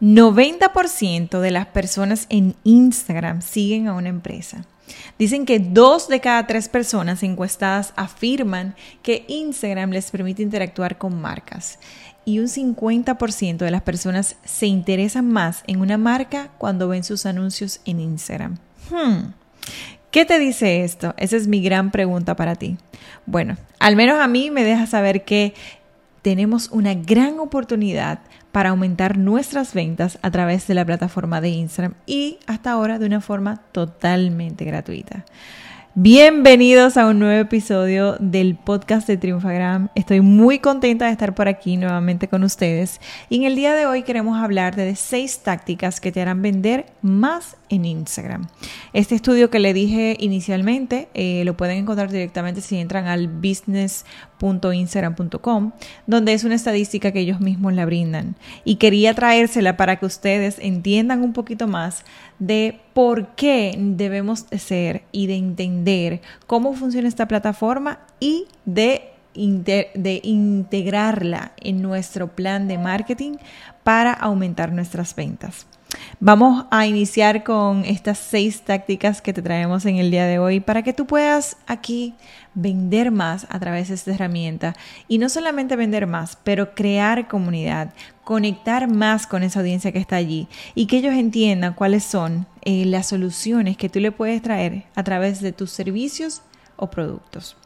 ¿90% de las personas en Instagram siguen a una empresa? Dicen que dos de cada tres personas encuestadas afirman que Instagram les permite interactuar con marcas y un 50% de las personas se interesan más en una marca cuando ven sus anuncios en Instagram. Hmm. ¿Qué te dice esto? Esa es mi gran pregunta para ti. Bueno, al menos a mí me deja saber que tenemos una gran oportunidad para aumentar nuestras ventas a través de la plataforma de Instagram y hasta ahora de una forma totalmente gratuita. Bienvenidos a un nuevo episodio del podcast de Triunfagram. Estoy muy contenta de estar por aquí nuevamente con ustedes y en el día de hoy queremos hablar de seis tácticas que te harán vender más en Instagram. Este estudio que le dije inicialmente eh, lo pueden encontrar directamente si entran al business.instagram.com, donde es una estadística que ellos mismos la brindan. Y quería traérsela para que ustedes entiendan un poquito más de por qué debemos ser y de entender cómo funciona esta plataforma y de de integrarla en nuestro plan de marketing para aumentar nuestras ventas. Vamos a iniciar con estas seis tácticas que te traemos en el día de hoy para que tú puedas aquí vender más a través de esta herramienta y no solamente vender más, pero crear comunidad, conectar más con esa audiencia que está allí y que ellos entiendan cuáles son eh, las soluciones que tú le puedes traer a través de tus servicios o productos.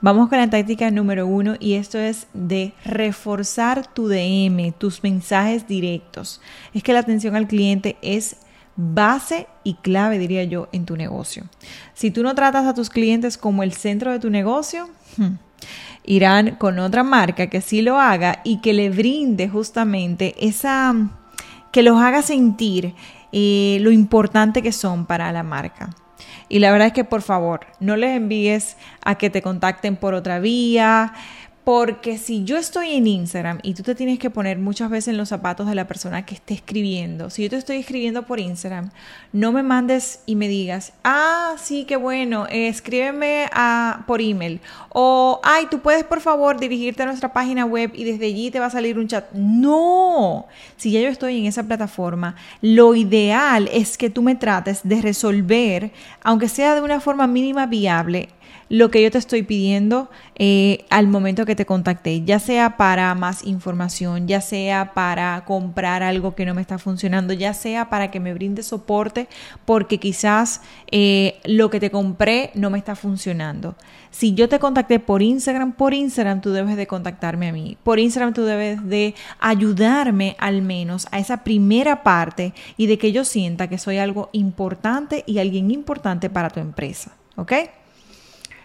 Vamos con la táctica número uno y esto es de reforzar tu DM, tus mensajes directos. Es que la atención al cliente es base y clave, diría yo, en tu negocio. Si tú no tratas a tus clientes como el centro de tu negocio, hmm, irán con otra marca que sí lo haga y que le brinde justamente esa, que los haga sentir eh, lo importante que son para la marca. Y la verdad es que por favor, no les envíes a que te contacten por otra vía, porque si yo estoy en Instagram y tú te tienes que poner muchas veces en los zapatos de la persona que esté escribiendo, si yo te estoy escribiendo por Instagram, no me mandes y me digas, ah, sí, qué bueno, escríbeme por email. O, ay, tú puedes por favor dirigirte a nuestra página web y desde allí te va a salir un chat. No, si ya yo estoy en esa plataforma, lo ideal es que tú me trates de resolver, aunque sea de una forma mínima viable, lo que yo te estoy pidiendo eh, al momento que te contacté, ya sea para más información, ya sea para comprar algo que no me está funcionando, ya sea para que me brinde soporte porque quizás eh, lo que te compré no me está funcionando. Si yo te contacté por Instagram, por Instagram tú debes de contactarme a mí. Por Instagram tú debes de ayudarme al menos a esa primera parte y de que yo sienta que soy algo importante y alguien importante para tu empresa. ¿Ok?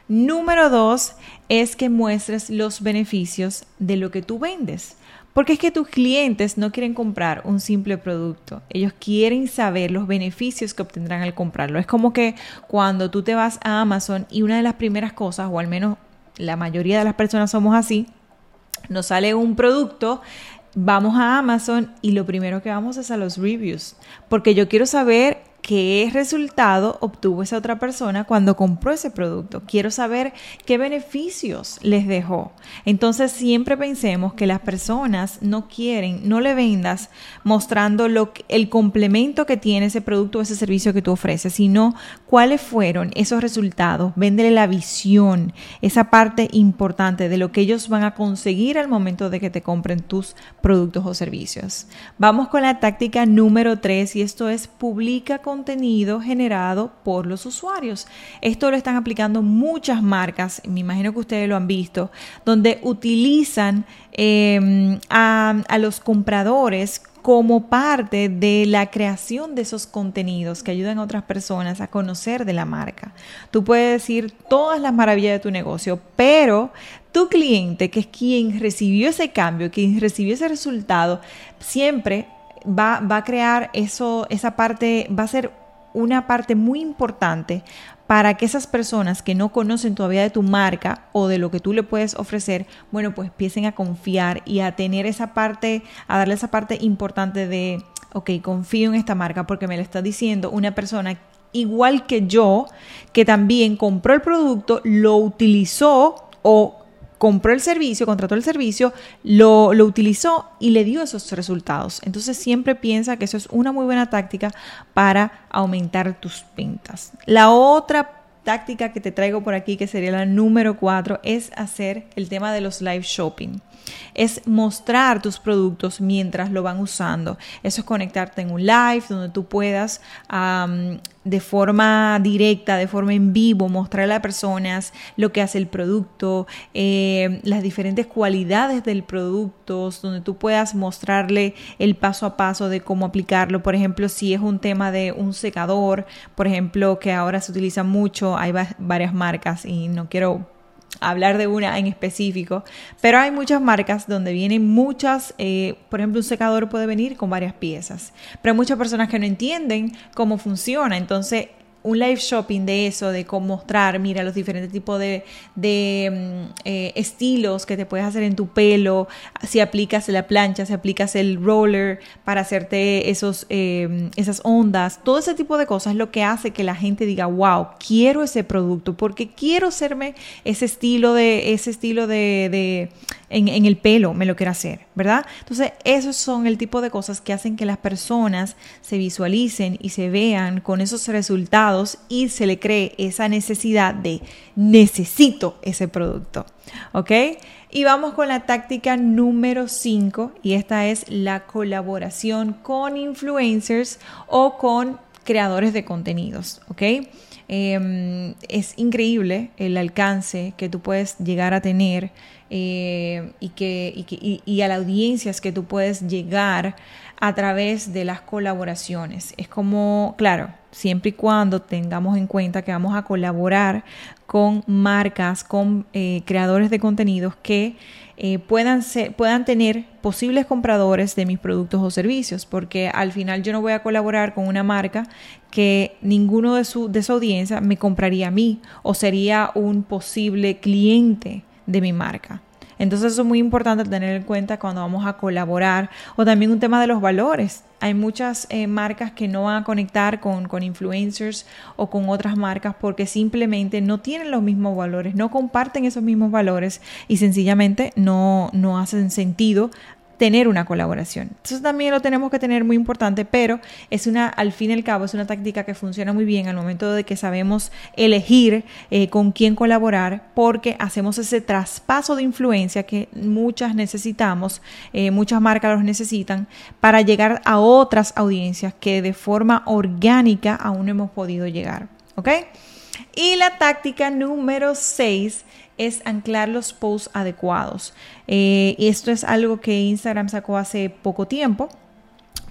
Número dos es que muestres los beneficios de lo que tú vendes. Porque es que tus clientes no quieren comprar un simple producto, ellos quieren saber los beneficios que obtendrán al comprarlo. Es como que cuando tú te vas a Amazon y una de las primeras cosas, o al menos la mayoría de las personas somos así, nos sale un producto, vamos a Amazon y lo primero que vamos es a los reviews, porque yo quiero saber qué resultado obtuvo esa otra persona cuando compró ese producto. Quiero saber qué beneficios les dejó. Entonces siempre pensemos que las personas no quieren, no le vendas mostrando el complemento que tiene ese producto o ese servicio que tú ofreces, sino cuáles fueron esos resultados. Véndele la visión, esa parte importante de lo que ellos van a conseguir al momento de que te compren tus productos o servicios. Vamos con la táctica número 3 y esto es publica con contenido generado por los usuarios. Esto lo están aplicando muchas marcas, me imagino que ustedes lo han visto, donde utilizan em, a, a los compradores como parte de la creación de esos contenidos que ayudan a otras personas a conocer de la marca. Tú puedes decir todas las maravillas de tu negocio, pero tu cliente, que es quien recibió ese cambio, quien recibió ese resultado, siempre va, va a crear eso, esa parte, va a ser una parte muy importante para que esas personas que no conocen todavía de tu marca o de lo que tú le puedes ofrecer, bueno, pues empiecen a confiar y a tener esa parte, a darle esa parte importante de, ok, confío en esta marca porque me lo está diciendo una persona igual que yo, que también compró el producto, lo utilizó o compró el servicio, contrató el servicio, lo, lo, utilizó y le dio esos resultados. Entonces siempre piensa que eso es una muy buena táctica para aumentar tus ventas. La otra táctica que te traigo por aquí, que sería la número cuatro, es hacer el tema de los live shopping es mostrar tus productos mientras lo van usando. Eso es conectarte en un live donde tú puedas de forma directa, de forma en vivo, mostrarle a personas lo que hace el producto, eh, las diferentes cualidades del producto, donde tú puedas mostrarle el paso a paso de cómo aplicarlo. Por ejemplo, si es un tema de un secador, por ejemplo, que ahora se utiliza mucho, hay varias marcas y no quiero hablar de una en específico, pero hay muchas marcas donde vienen muchas, eh, por ejemplo, un secador puede venir con varias piezas, pero hay muchas personas que no entienden cómo funciona, entonces un live shopping de eso, de cómo mostrar, mira, los diferentes tipos de, mm, eh, estilos que te puedes hacer en tu pelo, si aplicas la plancha, si aplicas el roller para hacerte esos, eh, esas ondas, todo ese tipo de cosas es lo que hace que la gente diga, wow, quiero ese producto, porque quiero hacerme ese estilo de, ese estilo de en, el pelo me lo quiero hacer, ¿verdad? Entonces, esos son el tipo de cosas que hacen que las personas se visualicen y se vean con esos resultados y se le cree esa necesidad de necesito ese producto, ¿ok? Y vamos con la táctica número 5 y esta es la colaboración con influencers o con creadores de contenidos, ¿ok? Em, es increíble el alcance que tú puedes llegar a tener eh, y, que, y, a las audiencias que tú puedes llegar a través de las colaboraciones. Es como, claro, siempre y cuando tengamos en cuenta que vamos a colaborar con marcas, con eh, creadores de contenidos que eh, puedan, ser, puedan tener posibles compradores de mis productos o servicios, porque al final yo no voy a colaborar con una marca que ninguno de su, de su audiencia me compraría a mí o sería un posible cliente de mi marca. Entonces eso es muy importante tener en cuenta cuando vamos a colaborar o también un tema de los valores. Hay muchas eh, marcas que no van a conectar con, con, influencers o con otras marcas porque simplemente no tienen los mismos valores, no comparten esos mismos valores y sencillamente no, no hacen sentido tener una colaboración. Eso también lo tenemos que tener muy importante, pero es una, al fin y al cabo, es una táctica que funciona muy bien al momento de que sabemos elegir eh, con quién colaborar, porque hacemos ese traspaso de influencia que muchas necesitamos, eh, muchas marcas los necesitan, para llegar a otras audiencias que de forma orgánica aún no hemos podido llegar. ¿Ok? Y la táctica número 6 es anclar los posts adecuados. Eh, esto es algo que Instagram sacó hace poco tiempo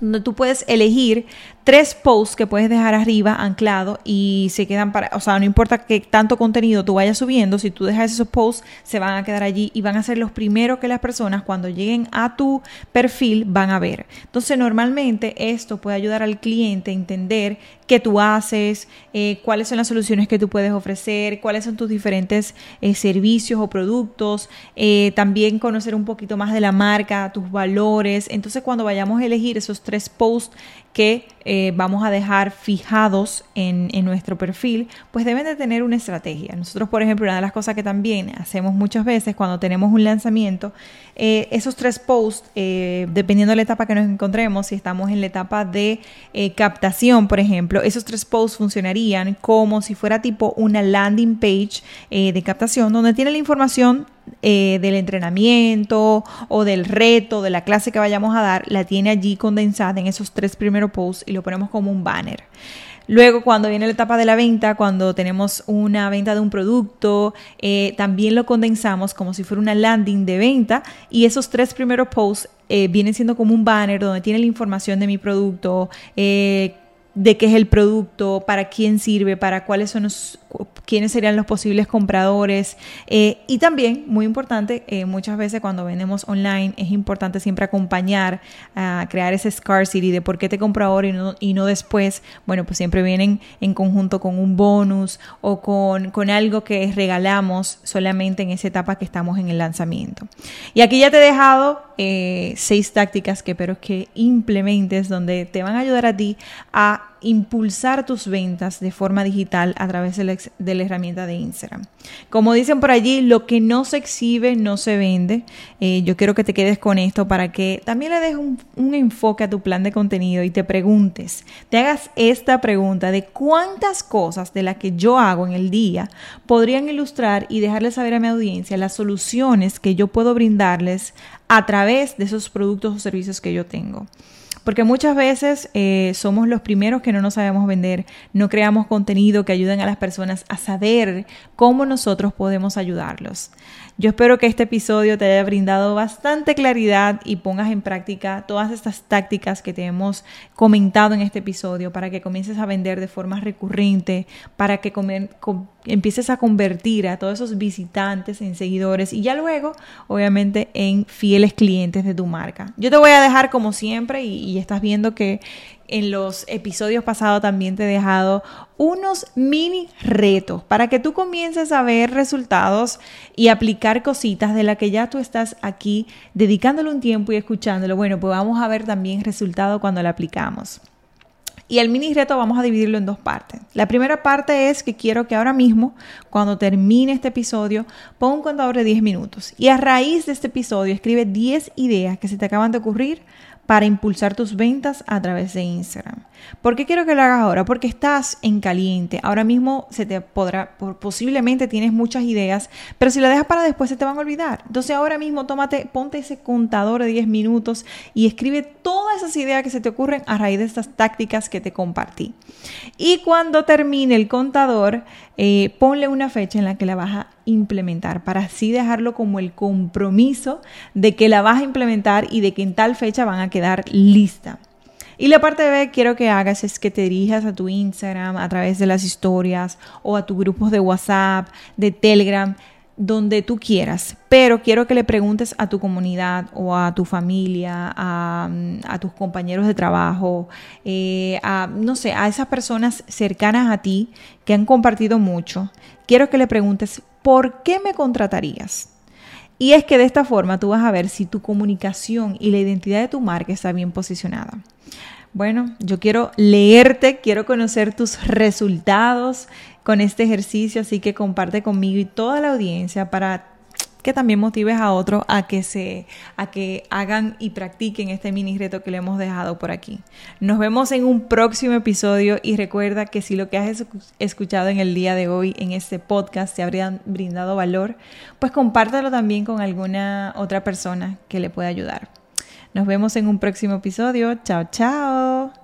donde tú puedes elegir tres posts que puedes dejar arriba anclado y se quedan para, o sea, no importa qué tanto contenido tú vayas subiendo, si tú dejas esos posts se van a quedar allí y van a ser los primeros que las personas cuando lleguen a tu perfil van a ver. Entonces, normalmente esto puede ayudar al cliente a entender qué tú haces, eh, cuáles son las soluciones que tú puedes ofrecer, cuáles son tus diferentes eh, servicios o productos, eh, también conocer un poquito más de la marca, tus valores. Entonces, cuando vayamos a elegir esos tres posts que eh, vamos a dejar fijados en, nuestro perfil, pues deben de tener una estrategia. Nosotros, por ejemplo, una de las cosas que también hacemos muchas veces cuando tenemos un lanzamiento, eh, esos tres posts, eh, dependiendo de la etapa que nos encontremos, si estamos en la etapa de captación, por ejemplo, esos tres posts funcionarían como si fuera tipo una landing page de captación donde tiene la información eh, del entrenamiento o del reto, de la clase que vayamos a dar, la tiene allí condensada en esos tres primeros posts y lo ponemos como un banner. Luego, cuando viene la etapa de la venta, cuando tenemos una venta de un producto, eh, también lo condensamos como si fuera una landing de venta y esos tres primeros posts eh, vienen siendo como un banner donde tiene la información de mi producto, de qué es el producto, para quién sirve, para cuáles son los, quiénes serían los posibles compradores. Eh, y también, muy importante, eh, muchas veces cuando vendemos online es importante siempre acompañar a crear ese scarcity de por qué te compro ahora y no, y no después. Bueno, pues siempre vienen en conjunto con un bonus o con, con algo que regalamos solamente en esa etapa que estamos en el lanzamiento. Y aquí ya te he dejado eh, seis tácticas que espero que implementes donde te van a ayudar a ti a impulsar tus ventas de forma digital a través de la, herramienta de Instagram. Como dicen por allí, lo que no se exhibe no se vende. Eh, yo quiero que te quedes con esto para que también le des un, un enfoque a tu plan de contenido y te preguntes, te hagas esta pregunta de cuántas cosas de las que yo hago en el día podrían ilustrar y dejarle saber a mi audiencia las soluciones que yo puedo brindarles a través de esos productos o servicios que yo tengo. Porque muchas veces eh, somos los primeros que no nos sabemos vender, no creamos contenido que ayuden a las personas a saber cómo nosotros podemos ayudarlos. Yo espero que este episodio te haya brindado bastante claridad y pongas en práctica todas estas tácticas que te hemos comentado en este episodio para que comiences a vender de forma recurrente, para que empieces a convertir a todos esos visitantes en seguidores y ya luego, obviamente, en fieles clientes de tu marca. Yo te voy a dejar como siempre y, y estás viendo que en los episodios pasados también te he dejado unos mini retos para que tú comiences a ver resultados y aplicar cositas de las que ya tú estás aquí dedicándole un tiempo y escuchándolo. Bueno, pues vamos a ver también resultados cuando lo aplicamos. Y el mini reto vamos a dividirlo en dos partes. La primera parte es que quiero que ahora mismo, cuando termine este episodio, ponga un contador de 10 minutos. Y a raíz de este episodio, escribe 10 ideas que se te acaban de ocurrir para impulsar tus ventas a través de Instagram. ¿Por qué quiero que lo hagas ahora? Porque estás en caliente. Ahora mismo se te podrá, posiblemente tienes muchas ideas, pero si lo dejas para después se te van a olvidar. Entonces ahora mismo tómate, ponte ese contador de 10 minutos y escribe todas esas ideas que se te ocurren a raíz de estas tácticas que te compartí. Y cuando termine el contador, eh, ponle una fecha en la que la vas a implementar para así dejarlo como el compromiso de que la vas a implementar y de que en tal fecha van a quedar lista. Y la parte B quiero que hagas es que te dirijas a tu Instagram a través de las historias o a tus grupos de WhatsApp, de Telegram, donde tú quieras, pero quiero que le preguntes a tu comunidad o a tu familia, a, tus compañeros de trabajo, eh, a, no sé, a esas personas cercanas a ti que han compartido mucho, quiero que le preguntes, ¿por qué me contratarías? Y es que de esta forma tú vas a ver si tu comunicación y la identidad de tu marca está bien posicionada. Bueno, yo quiero leerte, quiero conocer tus resultados con este ejercicio, así que comparte conmigo y toda la audiencia para que también motives a otros a que se a que hagan y practiquen este mini reto que le hemos dejado por aquí. Nos vemos en un próximo episodio y recuerda que si lo que has escuchado en el día de hoy en este podcast te habría brindado valor, pues compártelo también con alguna otra persona que le pueda ayudar. Nos vemos en un próximo episodio. Chao, chao.